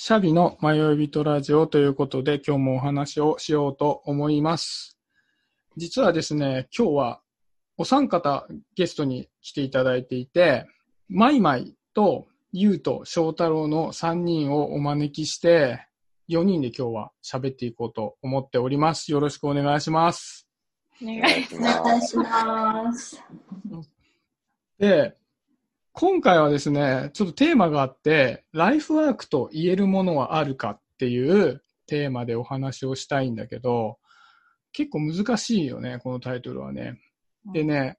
シャビの迷い人ラジオということで今日もお話をしようと思います。実はですね、今日はお三方ゲストに来ていただいていて、マイマイとユウと翔太郎の3人をお招きして、4人で今日は喋っていこうと思っております。よろしくお願いします。お願お願いしお願いします。で、今回はですね、ちょっとテーマがあって、ライフワークと言えるものはあるかっていうテーマでお話をしたいんだけど、結構難しいよね、このタイトルはね。でね、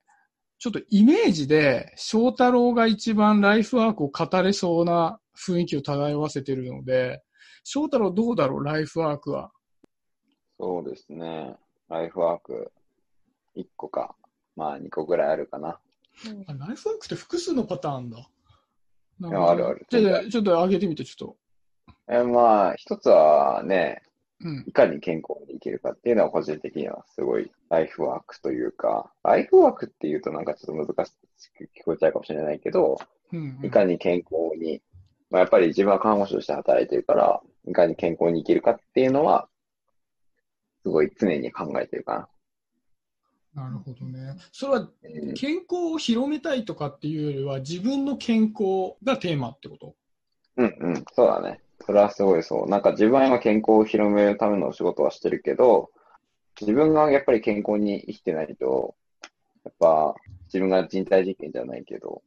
ちょっとイメージで、翔太郎が一番ライフワークを語れそうな雰囲気を漂わせてるので、翔太郎どうだろう、ライフワークは？そうですね。ライフワーク、1個か、まあ2個ぐらいあるかな。あライフワークって複数のパターンだ。ないやあるあるじゃあ、ちょっと上げてみて、ちょっと。えまあ、一つはね、うん。いかに健康に生きるかっていうのは個人的にはすごいライフワークというか、ライフワークっていうとなんかちょっと難しく聞こえちゃうかもしれないけど、うんうんいかに健康に、まあ、やっぱり自分は看護師として働いてるから、いかに健康に生きるかっていうのは、すごい常に考えてるかなるほどね。それは健康を広めたいとかっていうよりは自分の健康がテーマってこと？うんうん、そうだね。それはすごいそう。なんか自分は今健康を広めるためのお仕事はしてるけど、自分がやっぱり健康に生きてないと、やっぱ自分が人体実験じゃないけど、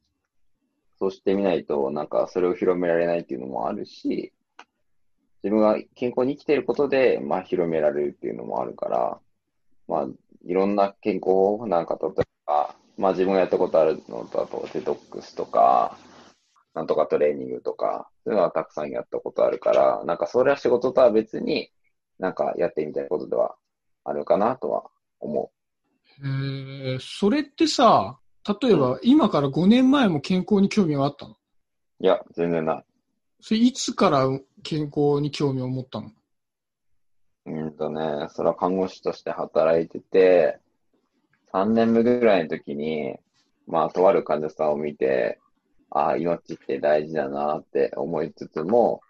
そうしてみないと、なんかそれを広められないっていうのもあるし、自分が健康に生きていることで、まあ広められるっていうのもあるから、まあいろんな健康法、なんか例えば、まあ自分がやったことあるのだとデトックスとか、なんとかトレーニングとか、そういうのはたくさんやったことあるから、なんかそれは仕事とは別に、なんかやってみたいことではあるかなとは思えー、それってさ、例えば今から5年前も健康に興味があったの？う。いや、全然ない。それいつから健康に興味を持ったの？うんとね、それは看護師として働いてて、3年目ぐらいの時に、まあ、とある患者さんを見て、ああ、命って大事だなって思いつつも、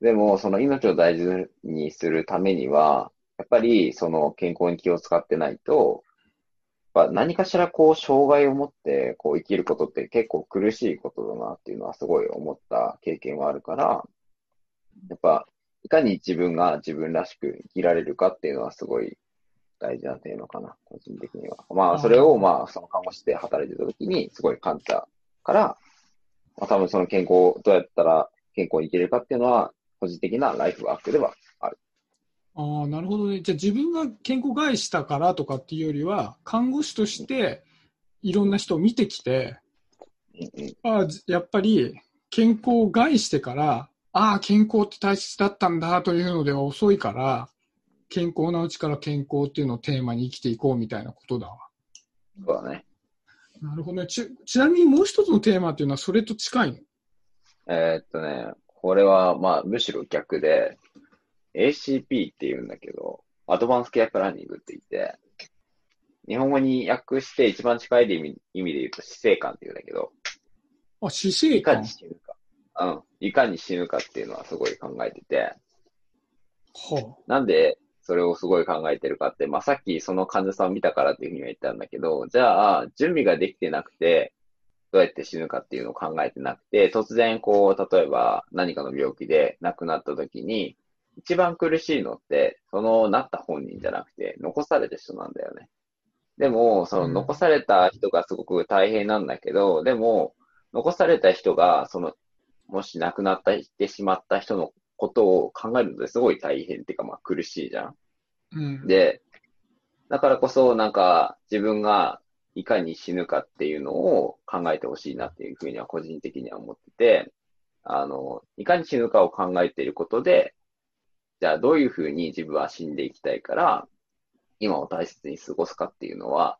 でも、その命を大事にするためには、やっぱり、その健康に気を使ってないと、やっぱ何かしらこう、障害を持って、こう、生きることって結構苦しいことだなっていうのはすごい思った経験はあるから、やっぱ、いかに自分が自分らしく生きられるかっていうのはすごい大事なテーマかな、個人的には。まあ、それをまあ、その看護師で働いてた時にすごい感じたから、まあ多分その健康、どうやったら健康に生きれるかっていうのは、個人的なライフワークではある。ああ、なるほどね。じゃあ自分が健康害したからとかっていうよりは、看護師としていろんな人を見てきて、うんうんあやっぱり健康を害してから、ああ、健康って大切だったんだというのでは遅いから、健康なうちから健康っていうのをテーマに生きていこうみたいなことだわ。そうだね。なるほどね。ち、ちなみにもう一つのテーマっていうのはそれと近いの？えーっとね、これはまあ、むしろ逆で、ACP って言うんだけど、アドバンスケアプランニングって言って、日本語に訳して一番近い意味意味で言うと死生観って言うんだけど、あ、死生観？死ぬか。うん。いかに死ぬかっていうのはすごい考えてて、はなんでそれをすごい考えてるかって、まあさっきその患者さんを見たからっていうふうには言ったんだけど、じゃあ、準備ができてなくて、どうやって死ぬかっていうのを考えてなくて、突然こう、例えば何かの病気で亡くなった時に、一番苦しいのって、そのなった本人じゃなくて、残された人なんだよね。でも、その残された人がすごく大変なんだけど、でも、残された人が、その、もし亡くなってしまった人のことを考えるのですごい大変っていうか、まあ苦しいじゃん。あ。うん。で、だからこそ、なんか、自分がいかに死ぬかっていうのを考えてほしいなっていうふうには個人的には思ってて、あの、いかに死ぬかを考えていることで、じゃあどういうふうに自分は死んでいきたいから、今を大切に過ごすかっていうのは、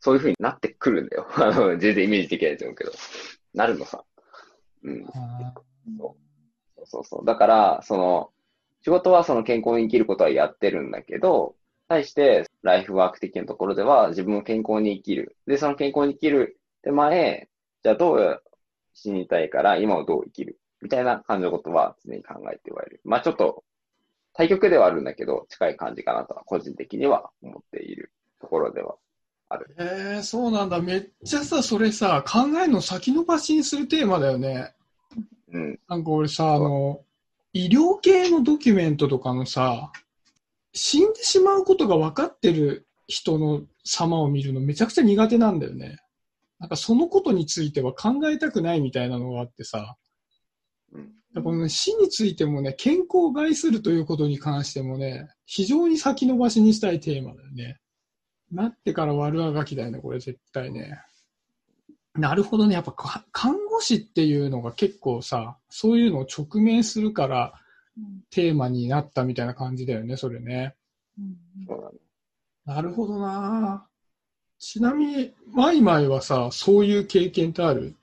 そういうふうになってくるんだよ。あの、全然イメージできないと思うけど。なるのさ。うん。あそうそうそう。だから、その、仕事はその健康に生きることはやってるんだけど、対して、ライフワーク的なところでは、自分も健康に生きる。で、その健康に生きる手前、じゃあどう死にたいから、今をどう生きる？みたいな感じのことは常に考えてはいる。まあちょっと、対局ではあるんだけど、近い感じかなとは、個人的には思っているところではある。へえ、そうなんだ。めっちゃさ、それさ、考えるの先延ばしにするテーマだよね。うん。なんか俺さ、あの、医療系のドキュメントとかのさ、死んでしまうことが分かってる人の様を見るのめちゃくちゃ苦手なんだよね。なんかそのことについては考えたくないみたいなのがあってさ、うん。この死についてもね、健康を害するということに関してもね、非常に先延ばしにしたいテーマだよね。なってから悪あがきだよね、これ絶対ね。なるほどね。やっぱか看護師っていうのが結構さ、そういうのを直面するからうんテーマになったみたいな感じだよね、それね。うん。なるほどなちなみに、マイマイはさ、そういう経験ってある？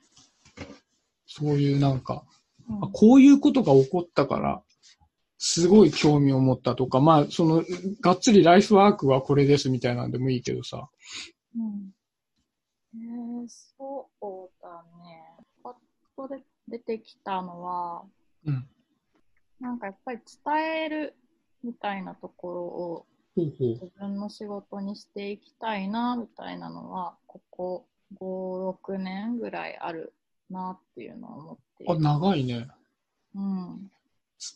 そういうなんか、うんあこういうことが起こったから、すごい興味を持ったとか、まあ、その、がっつりライフワークはこれですみたいなんでもいいけどさ。うんえー、そうだね。パッとで出てきたのは、うん。なんかやっぱり伝えるみたいなところを。自分の仕事にしていきたいな、みたいなのは、ここ5、6年ぐらいあるなっていうのは思っていあ、る。長いね。うん。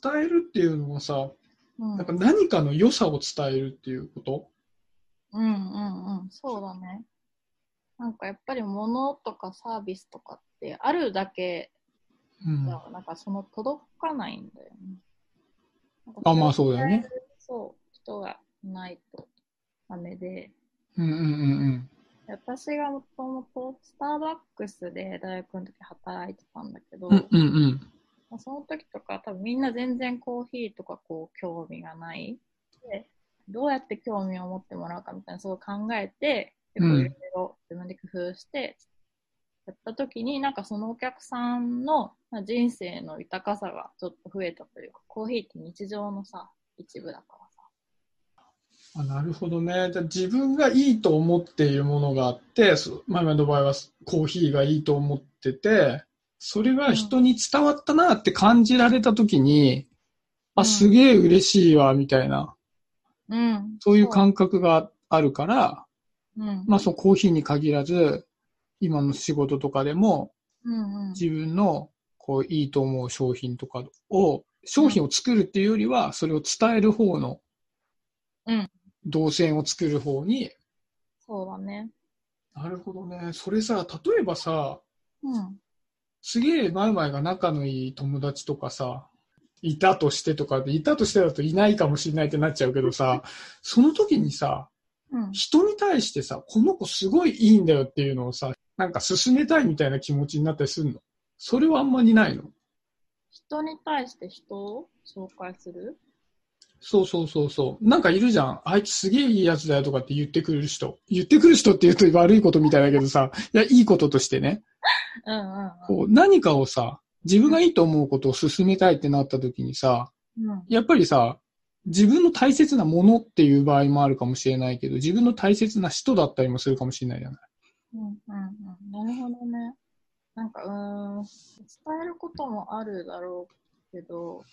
伝えるっていうのはさ、うん、なんか何かの良さを伝えるっていうこと？うんうんうん、そうだね。なんかやっぱり物とかサービスとかってあるだけうんじ。ゃなんかその届かないんだよね。あまあそうだよね。そう、人がいないとダメで。うんうんうん私がもともとスターバックスで大学の時働いてたんだけど、うん。うんうんうん。まあその時とか多分みんな全然コーヒーとかこう興味がない。で、どうやって興味を持ってもらうかみたいなそう考えて、いろいろ自分で工夫して、やった時になんかそのお客さんのまあ人生の豊かさがちょっと増えたというか、コーヒーって日常のさ、一部だからさ。あなるほどね。じゃあ自分がいいと思っているものがあって、そマイマイの場合はコーヒーがいいと思ってて、それが人に伝わったなって感じられたときに、あ、うんすげえ嬉しいわ、みたいな、うん。そういう感覚があるから、うん。まあそのコーヒーに限らず、今の仕事とかでもうんうん。自分のこういいと思う商品とかを、商品を作るっていうよりは、それを伝える方のうん、動線を作る方に、そうだね。なるほどね。それさ、例えばさ、うん。すげえマイマイが仲のいい友達とかさ、いたとしてとかで、いたとしてだといないかもしれないってなっちゃうけどさ、その時にさ、うん。人に対してさ、この子すごいいいんだよっていうのをさ、なんか進めたいみたいな気持ちになったりするの？それはあんまりないの？人に対して人を紹介する？そうそうそうそう。なんかいるじゃん。あいつすげえいいやつだよとかって言ってくれる人。言ってくる人って言うと悪いことみたいだけどさ、いや、いいこととしてね。うんうんうん。こう、何かをさ、自分がいいと思うことを進めたいってなった時にさ、うん。やっぱりさ、自分の大切なものっていう場合もあるかもしれないけど、自分の大切な人だったりもするかもしれないじゃない。うんうんうん。なるほどね。なんか、うーん、伝えることもあるだろうけど、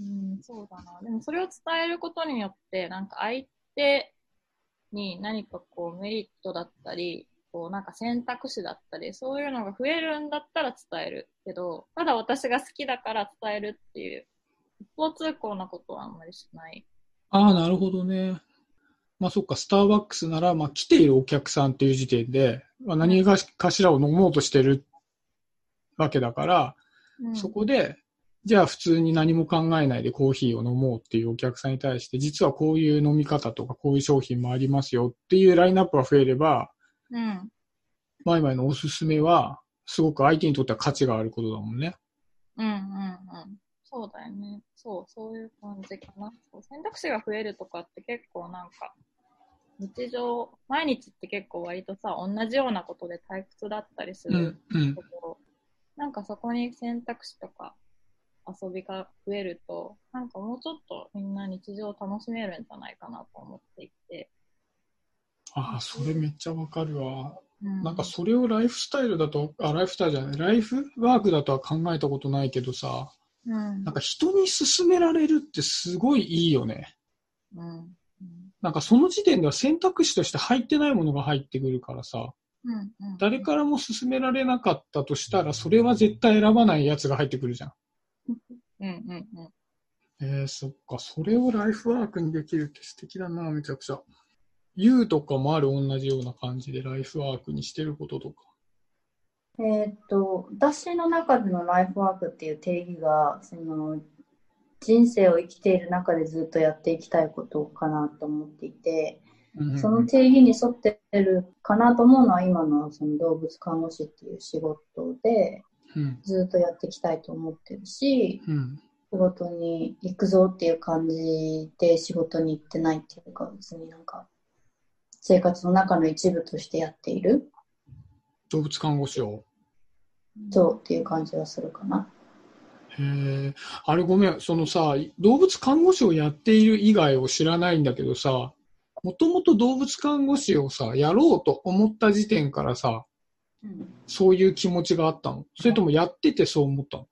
うん、そうだな。でもそれを伝えることによって、なんか相手に何かこうメリットだったり、こうなんか選択肢だったり、そういうのが増えるんだったら伝えるけど、ただ私が好きだから伝えるっていう、一方通行なことはあんまりしない。ああ、なるほどね。まあそっか、スターバックスなら、まあ来ているお客さんっていう時点で、まあ、何がかしらを飲もうとしてるわけだから、うん、そこで、じゃあ普通に何も考えないでコーヒーを飲もうっていうお客さんに対して、実はこういう飲み方とかこういう商品もありますよっていうラインナップが増えれば、うん。マイマイのおすすめは、すごく相手にとっては価値があることだもんね。うんうんうん。そうだよね。そう、そういう感じかな。そう選択肢が増えるとかって結構なんか、日常、毎日って結構割とさ、同じようなことで退屈だったりすうるん、うんと。ころ、なんかそこに選択肢とか遊びが増えると、なんかもうちょっとみんな日常を楽しめるんじゃないかなと思っていて。ああ、それめっちゃわかるわ。うん。なんかそれをライフスタイルだと、あ、ライフスタイルじゃない、ライフワークだとは考えたことないけどさ、うん。なんか人に勧められるってすごいいいよね。うん。なんかその時点では選択肢として入ってないものが入ってくるからさ、うん。うん。誰からも勧められなかったとしたら、それは絶対選ばないやつが入ってくるじゃん。うん。うん。うん。えー、そっか、それをライフワークにできるって素敵だな、めちゃくちゃ。言うとかもある同じような感じでライフワークにしてることとか。えーっと、私の中でのライフワークっていう定義が、その、人生を生きている中でずっとやっていきたいことかなと思っていて、その定義に沿ってるかなと思うのは今のその動物看護師っていう仕事でうん。ずっとやっていきたいと思ってるし、うん。仕事に行くぞっていう感じで仕事に行ってないっていうか、別になんか生活の中の一部としてやっている？動物看護師を。そうっていう感じがするかな。へえ。あれごめん、そのさ、動物看護師をやっている以外を知らないんだけどさ、もともと動物看護師をさ、やろうと思った時点からさ、うんそういう気持ちがあったの？それともやっててそう思ったの？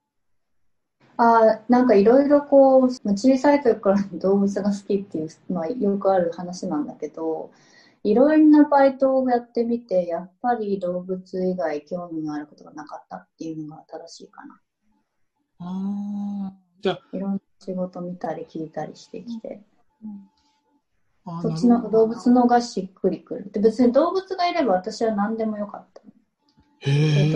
あーなんかいろいろこう、まあ小さい時から動物が好きっていう、まあ、よくある話なんだけど、いろいろなバイトをやってみて、やっぱり動物以外興味があることがなかったっていうのが正しいかな。ああ。じゃいろんな仕事見たり聞いたりしてきて、あ、あそっちの動物のがしっくりくる。で別に動物がいれば私は何でもよかった。へえ。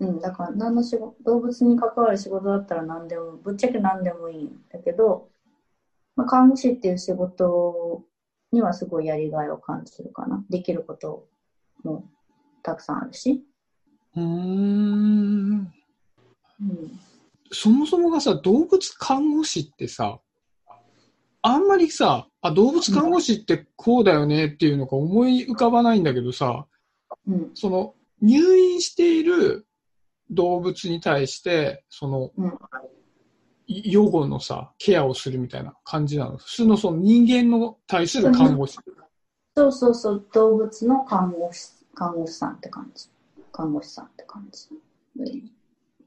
うん、だから何の仕事、動物に関わる仕事だったら何でも、ぶっちゃけ何でもいいんだけど、まあ、看護師っていう仕事にはすごいやりがいを感じるかな。できることもたくさんあるし。うーん。うん。そもそもがさ、動物看護師ってさ、あんまりさ、あ、動物看護師ってこうだよねっていうのが思い浮かばないんだけどさ、うん。その、入院している動物に対して、その、うん。予後のさ、ケアをするみたいな感じなの。普通のその人間の対する看護師。そうそうそう、動物の看護師、看護師さんって感じ。看護師さんって感じ。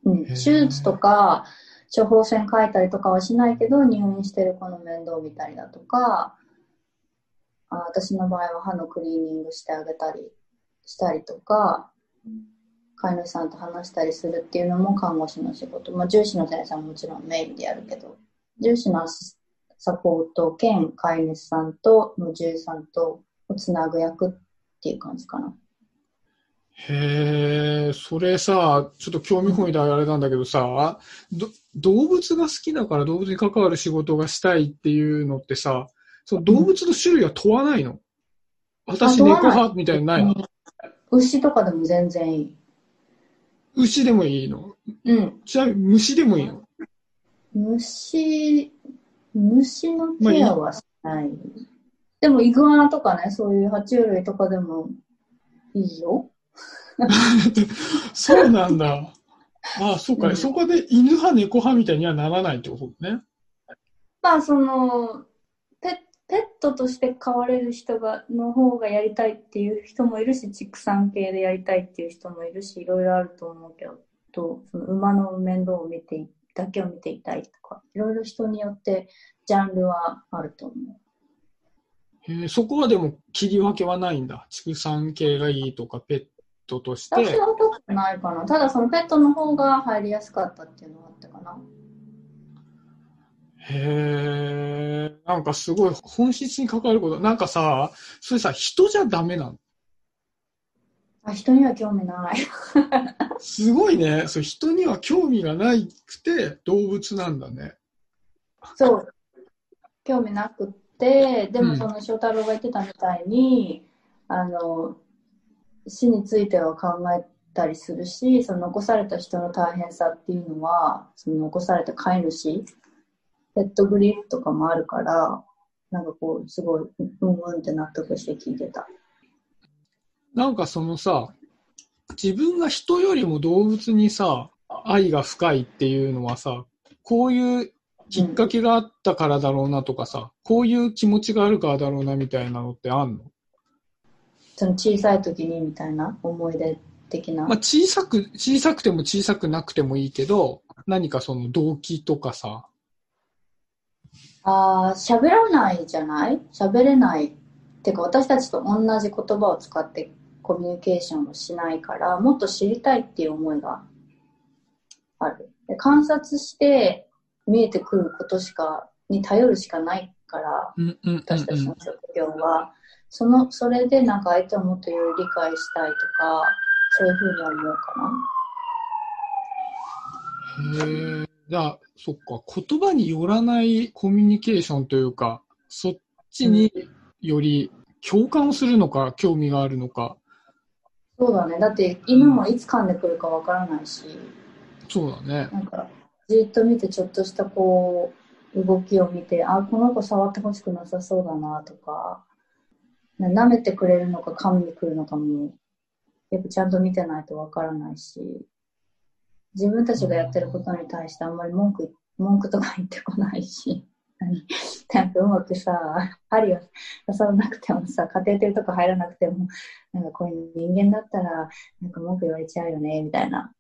うん。手術とか、処方箋書いたりとかはしないけど、入院してる子の面倒を見たりだとか、あ私の場合は歯のクリーニングしてあげたりしたりとか、飼い主さんと話したりするっていうのも看護師の仕事。まあ、獣医師の先生はもちろんメインでやるけど、獣医師のサポート兼飼い主さんと、もう獣医さんとをつなぐ役っていう感じかな。へえ、それさ、ちょっと興味本位であれなんだけどさ、ど動物が好きだから動物に関わる仕事がしたいっていうのってさ、その動物の種類は問わないの？私猫あ問わない派みたいなのないの？牛とかでも全然いい。牛でもいいの？うん。ちなみに虫でもいいの？虫、虫のケアはしない。でも、イグアナとかね、そういう爬虫類とかでもいいよ。そうなんだ。ああ、そうか、うんそこで犬派、猫派みたいにはならないってことね。まあ、その、ペペットとして飼われる人が、の方がやりたいっていう人もいるし、畜産系でやりたいっていう人もいるし、いろいろあると思うけど、とその馬の面倒を見てい、だけを見ていたいとか、いろいろ人によってジャンルはあると思う。へえそこはでも切り分けはないんだ。畜産系がいいとか、ペットとして。私は特にないかな。ただ、そのペットの方が入りやすかったっていうのがあったかな。へえ、なんかすごい本質に関わること。なんかさ、それさ、人じゃダメなの？あ人には興味ない。すごいね。そう人には興味がないくて動物なんだね。そう。興味なくって、でうんもその翔太郎が言ってたみたいに、あの、死については考えたりするし、その残された人の大変さっていうのは、その残された飼い主、ペットグリーフとかもあるから、なんかこう、すごい、うんうんって納得して聞いてた。なんかそのさ、自分が人よりも動物にさ、愛が深いっていうのはさ、こういうきっかけがあったからだろうなとかさ、こういう気持ちがあるからだろうなみたいなのってあんの？その小さい時にみたいな思い出的な？まあ、小さく、小さくても小さくなくてもいいけど、何かその動機とかさ、ああ、喋らないじゃない？喋れない。ってか私たちと同じ言葉を使ってコミュニケーションをしないから、もっと知りたいっていう思いがある。で観察して見えてくることしか、に頼るしかないから、私たちうん。の職業は、その、それでなんか相手をもっとより理解したいとか、そういうふうに思うかな。へえ。じゃあ、そっか、言葉によらないコミュニケーションというか、そっちにより共感するのか、興味があるのか。そうだね。だって犬もいつ噛んでくるかわからないし、そうだね。なんか、じっと見てちょっとしたこう、動きを見て、あ、この子触ってほしくなさそうだなとか、な舐めてくれるのか噛みに来るのかも、やっぱちゃんと見てないとわからないし、自分たちがやってることに対してあんまり文句、文句とか言ってこないし、何？なんかうまくさ、針を刺さらなくてもさ、カテーテルとか入らなくても、なんかこういう人間だったら、なんか文句言われちゃうよね、みたいな。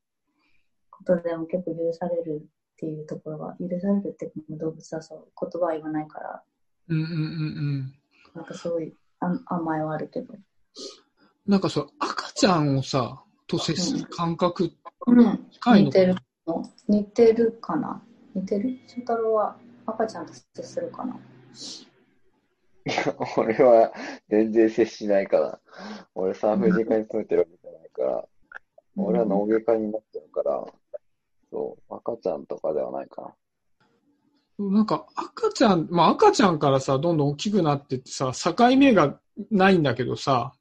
ことでも結構許されるっていうところが、許されるって動物はそう、言葉は言わないから、うんうんうんうん。なんかそういうあ甘えはあるけど。なんかそう、赤ちゃんをさ、と接する感覚うん、似てるの。似てるかな？似てる？翔太郎は赤ちゃんと接するかな？俺は全然接しないから。俺産婦人科に勤めてるわけじゃないから、俺は脳外科になっちゃうから、そう、赤ちゃんとかではないかな。なんか赤ちゃん、まあ赤ちゃんからさ、どんどん大きくなってってさ、境目がないんだけどさ、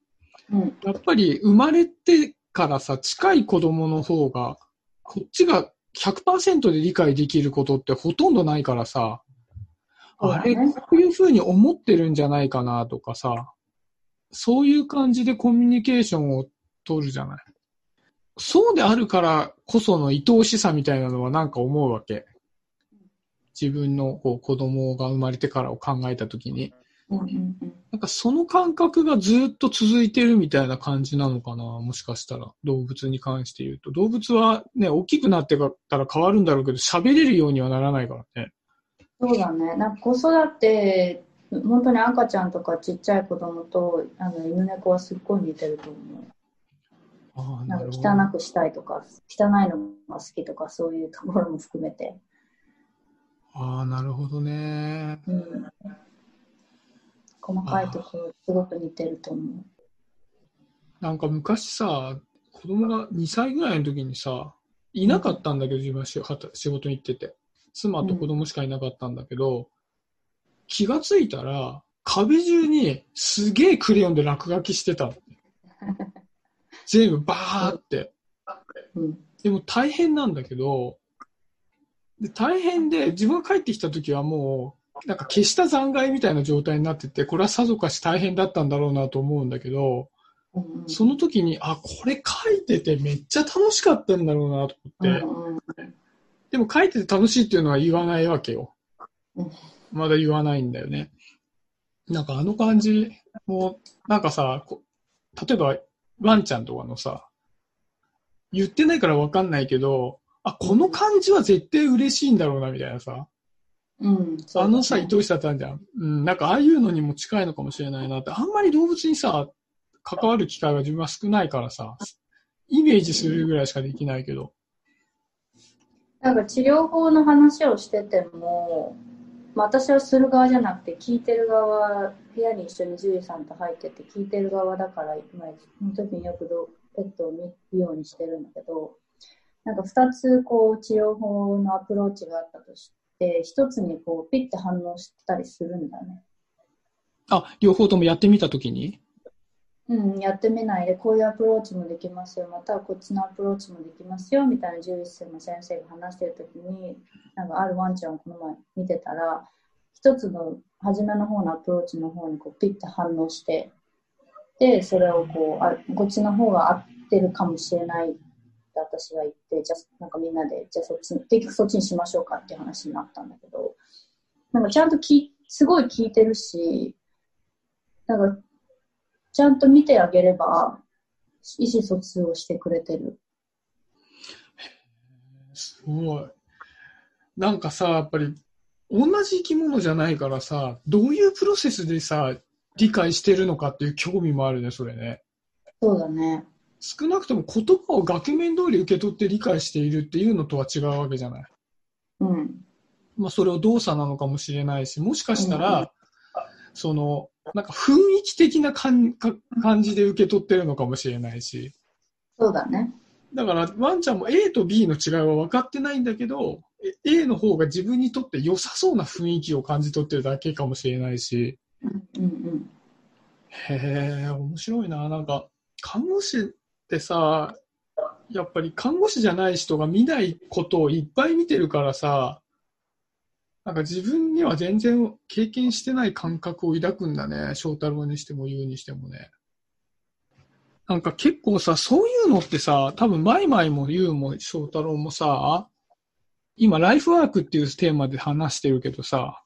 うん、やっぱり生まれてからさ、近い子供の方が、こっちが100%で理解できることってほとんどないからさ、あれ、こういうふうに思ってるんじゃないかなとかさ、そういう感じでコミュニケーションを取るじゃない。そうであるからこその愛おしさみたいなのはなんか思うわけ。自分のこう子供が生まれてからを考えたときに。なんかその感覚がずっと続いてるみたいな感じなのかなもしかしたら。動物に関して言うと。動物はね、大きくなってから変わるんだろうけど、喋れるようにはならないからね。そうだね。なんか子育て、本当に赤ちゃんとかちっちゃい子供とあの犬猫はすっごい似てると思う。ああ、ななん。か汚くしたいとか、汚いのが好きとかそういうところも含めて。ああ、なるほどね。うん、細かいところすごく似てると思う。なんか昔さ、子供が2歳ぐらいの時にさ、いなかったんだけど、自分は仕事に行ってて。妻と子供しかいなかったんだけど、気がついたら、壁中にすげえクレヨンで落書きしてたの。全部バーって。うんでも大変なんだけど、で大変で、自分が帰ってきた時はもう、なんか消した残骸みたいな状態になってて、これはさぞかし大変だったんだろうなと思うんだけど、その時に、あ、これ書いててめっちゃ楽しかったんだろうなと思って、でも書いてて楽しいっていうのは言わないわけよ。うん。まだ言わないんだよね。なんかあの感じも、なんかさ、こ例えばワンちゃんとかのさ、言ってないからわかんないけど、あ、この感じは絶対嬉しいんだろうなみたいなさ、うんあのさ、ね愛おしさってあるじゃん。うん、なんかああいうのにも近いのかもしれないなって、あんまり動物にさ、関わる機会が自分は少ないからさ、イメージするぐらいしかできないけど。なんか治療法の話をしてても、まあ、私はする側じゃなくて聞いてる側部屋に一緒に獣医さんと入ってて聞いてる側だから、まあ、その時によくどペットを見るようにしてるんだけどなんか2つこう治療法のアプローチがあったとして1つにこうピッて反応したりするんだね。あ、両方ともやってみたときに？うん、やってみない。でこういうアプローチもできますよ。またはこっちのアプローチもできますよみたいな獣医師の先生が話してる時になんかあるワンちゃんをこの前見てたら一つの初めの方のアプローチの方にこうピッて反応してでそれをこうあこっちの方が合ってるかもしれないって私が言ってじゃあなんかみんなでじゃあそっちに結局そっちにしましょうかっていう話になったんだけどなんかちゃんときすごい聞いてるしなんかちゃんと見てあげれば、意思疎通をしてくれてる。すごい。なんかさ、やっぱり、同じ生き物じゃないからさ、どういうプロセスでさ、理解してるのかっていう興味もあるね、それね。そうだね。少なくとも言葉を額面通り受け取って理解しているっていうのとは違うわけじゃない。うん。まあ、それを動作なのかもしれないし、もしかしたら、うんその、なんか雰囲気的な感か感じで受け取ってるのかもしれないし。そうだね。だから、ワンちゃんも A と B の違いは分かってないんだけど、え A の方が自分にとって良さそうな雰囲気を感じ取ってるだけかもしれないし。うんうんへえ、面白いな。なんか、看護師ってさ、やっぱり看護師じゃない人が見ないことをいっぱい見てるからさ、なんか自分には全然経験してない感覚を抱くんだね。翔太郎にしても言うにしてもね。なんか結構さ、そういうのってさ、多分マイマイも言うも翔太郎もさ、今ライフワークっていうテーマで話してるけどさ、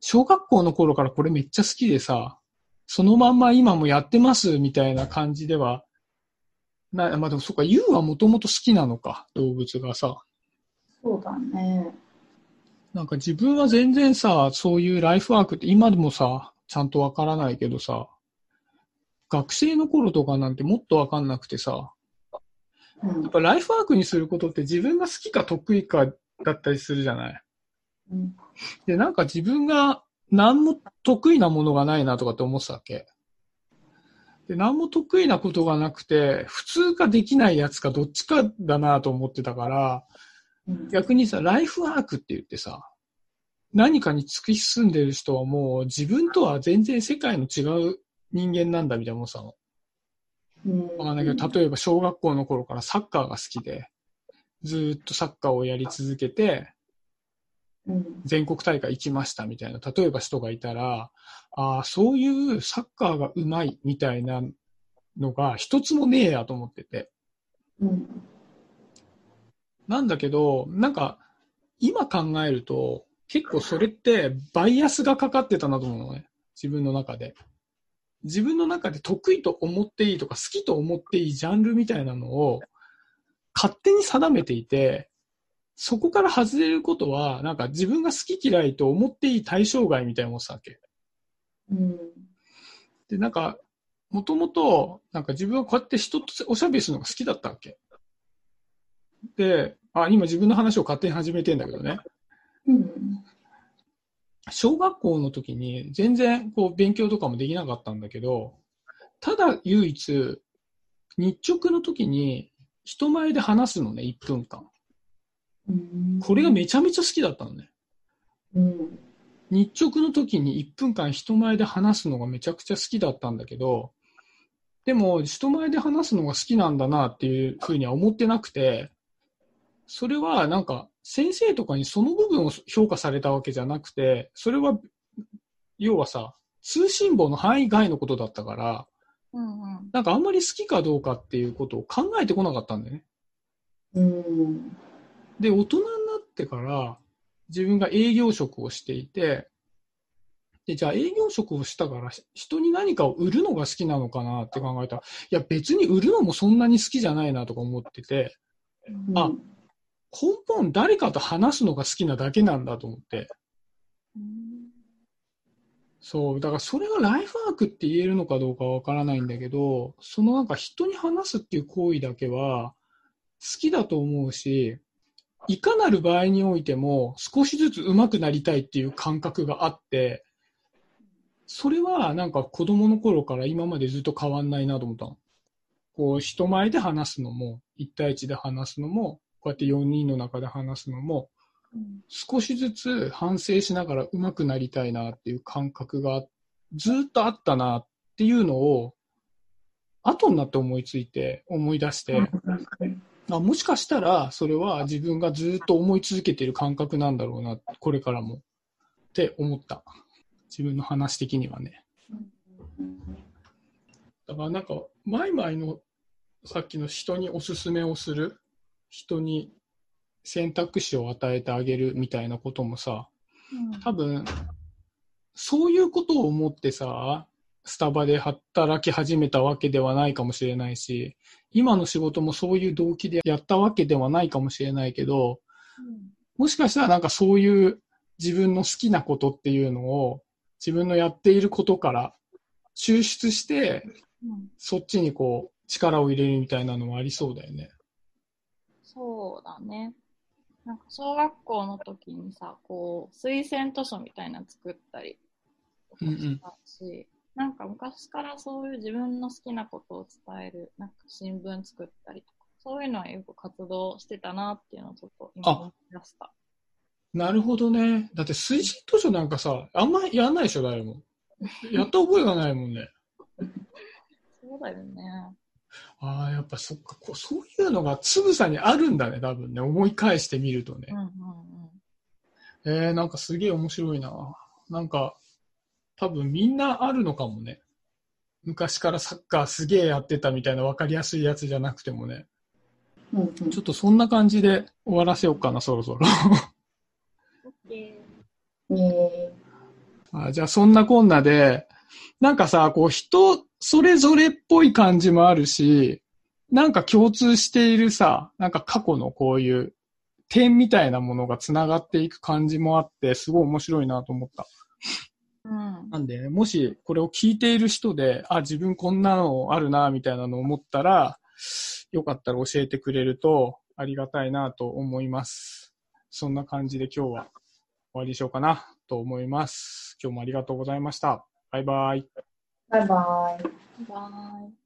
小学校の頃からこれめっちゃ好きでさ、そのまんま今もやってますみたいな感じでは、な、まあでもそっか、ユウはもともと好きなのか、動物がさ。そうだね。なんか自分は全然さ、そういうライフワークって今でもさ、ちゃんとわからないけどさ、学生の頃とかなんてもっとわかんなくてさ、うんやっぱライフワークにすることって自分が好きか得意かだったりするじゃない？うんで、なんか自分が何も得意なものがないなとかって思ってたわけ。で、何も得意なことがなくて、普通かできないやつかどっちかだなと思ってたから、うん。逆にさ、ライフワークって言ってさ、何かに突き進んでる人はもう自分とは全然世界の違う人間なんだみたいなもんさ、うんわかんないけど、例えば小学校の頃からサッカーが好きで、ずーっとサッカーをやり続けて、うん全国大会行きましたみたいな、例えば人がいたら、ああ、そういうサッカーがうまいみたいなのが一つもねえやと思ってて。うんなんだけど、なんか、今考えると、結構それってバイアスがかかってたなと思うのね。自分の中で。自分の中で得意と思っていいとか好きと思っていいジャンルみたいなのを勝手に定めていて、そこから外れることは、なんか自分が好き嫌いと思っていい対象外みたいなもんさわけ。うんで、なんか、もともと、なんか自分はこうやって人とおしゃべりするのが好きだったわけ。で、あ、今自分の話を勝手に始めてんだけどね。うん小学校の時に全然こう勉強とかもできなかったんだけど、ただ唯一、日直の時に人前で話すのね、1分間。うんこれがめちゃめちゃ好きだったのね。うん日直の時に1分間人前で話すのがめちゃくちゃ好きだったんだけど、でも人前で話すのが好きなんだなっていうふうには思ってなくて、それはなんか先生とかにその部分を評価されたわけじゃなくて、それは要はさ、通信簿の範囲外のことだったから、うんうん。なんかあんまり好きかどうかっていうことを考えてこなかったんだよね。うんで、大人になってから、自分が営業職をしていて、で、じゃあ営業職をしたから、人に何かを売るのが好きなのかなって考えたら、いや別に売るのもそんなに好きじゃないなとか思ってて、あ根本誰かと話すのが好きなだけなんだと思って。そう、だからそれがライフワークって言えるのかどうかわからないんだけど、そのなんか人に話すっていう行為だけは好きだと思うし、いかなる場合においても少しずつ上手くなりたいっていう感覚があって、それはなんか子供の頃から今までずっと変わんないなと思ったの。こう人前で話すのも、1対1で話すのも、こうやって4人の中で話すのも、少しずつ反省しながら上手くなりたいなっていう感覚がずっとあったなっていうのを、後になって思いついて、思い出して、あもしかしたらそれは自分がずっと思い続けている感覚なんだろうな、これからも。って思った。自分の話的にはね。だからなんか、マイマイのさっきの人におすすめをする、人に選択肢を与えてあげるみたいなこともさ、多分、そういうことを思ってさ、スタバで働き始めたわけではないかもしれないし、今の仕事もそういう動機でやったわけではないかもしれないけど、もしかしたらなんかそういう自分の好きなことっていうのを自分のやっていることから抽出して、うんそっちにこう力を入れるみたいなのもありそうだよね。そうだね。なんか小学校の時にさ、こう、推薦図書みたいなの作ったりとかしたし、なんか昔からそういう自分の好きなことを伝える、なんか新聞作ったりとか、そういうのはよく活動してたなっていうのをちょっと今思い出した。なるほどね。だって推薦図書なんかさ、あんまやんないでしょ、誰も。やった覚えがないもんね。そうだよね。ああ、やっぱそっかこう、そういうのがつぶさにあるんだね、多分ね。思い返してみるとねうん。うんえー、なんかすげえ面白いな。なんか、多分みんなあるのかもね。昔からサッカーすげえやってたみたいな分かりやすいやつじゃなくてもね。うんうんちょっとそんな感じで終わらせようかな、そろそろ。オッケえあじゃあそんなこんなで、なんかさ、こう人それぞれっぽい感じもあるし、なんか共通しているさ、なんか過去のこういう点みたいなものが繋がっていく感じもあって、すごい面白いなと思った。ー。うん。なんで、もしこれを聞いている人で、あ、自分こんなのあるな、みたいなのを思ったら、よかったら教えてくれるとありがたいなと思います。そんな感じで今日は終わりにしようかなと思います。今日もありがとうございました。バイバイ。ー、バイバイ。バイ。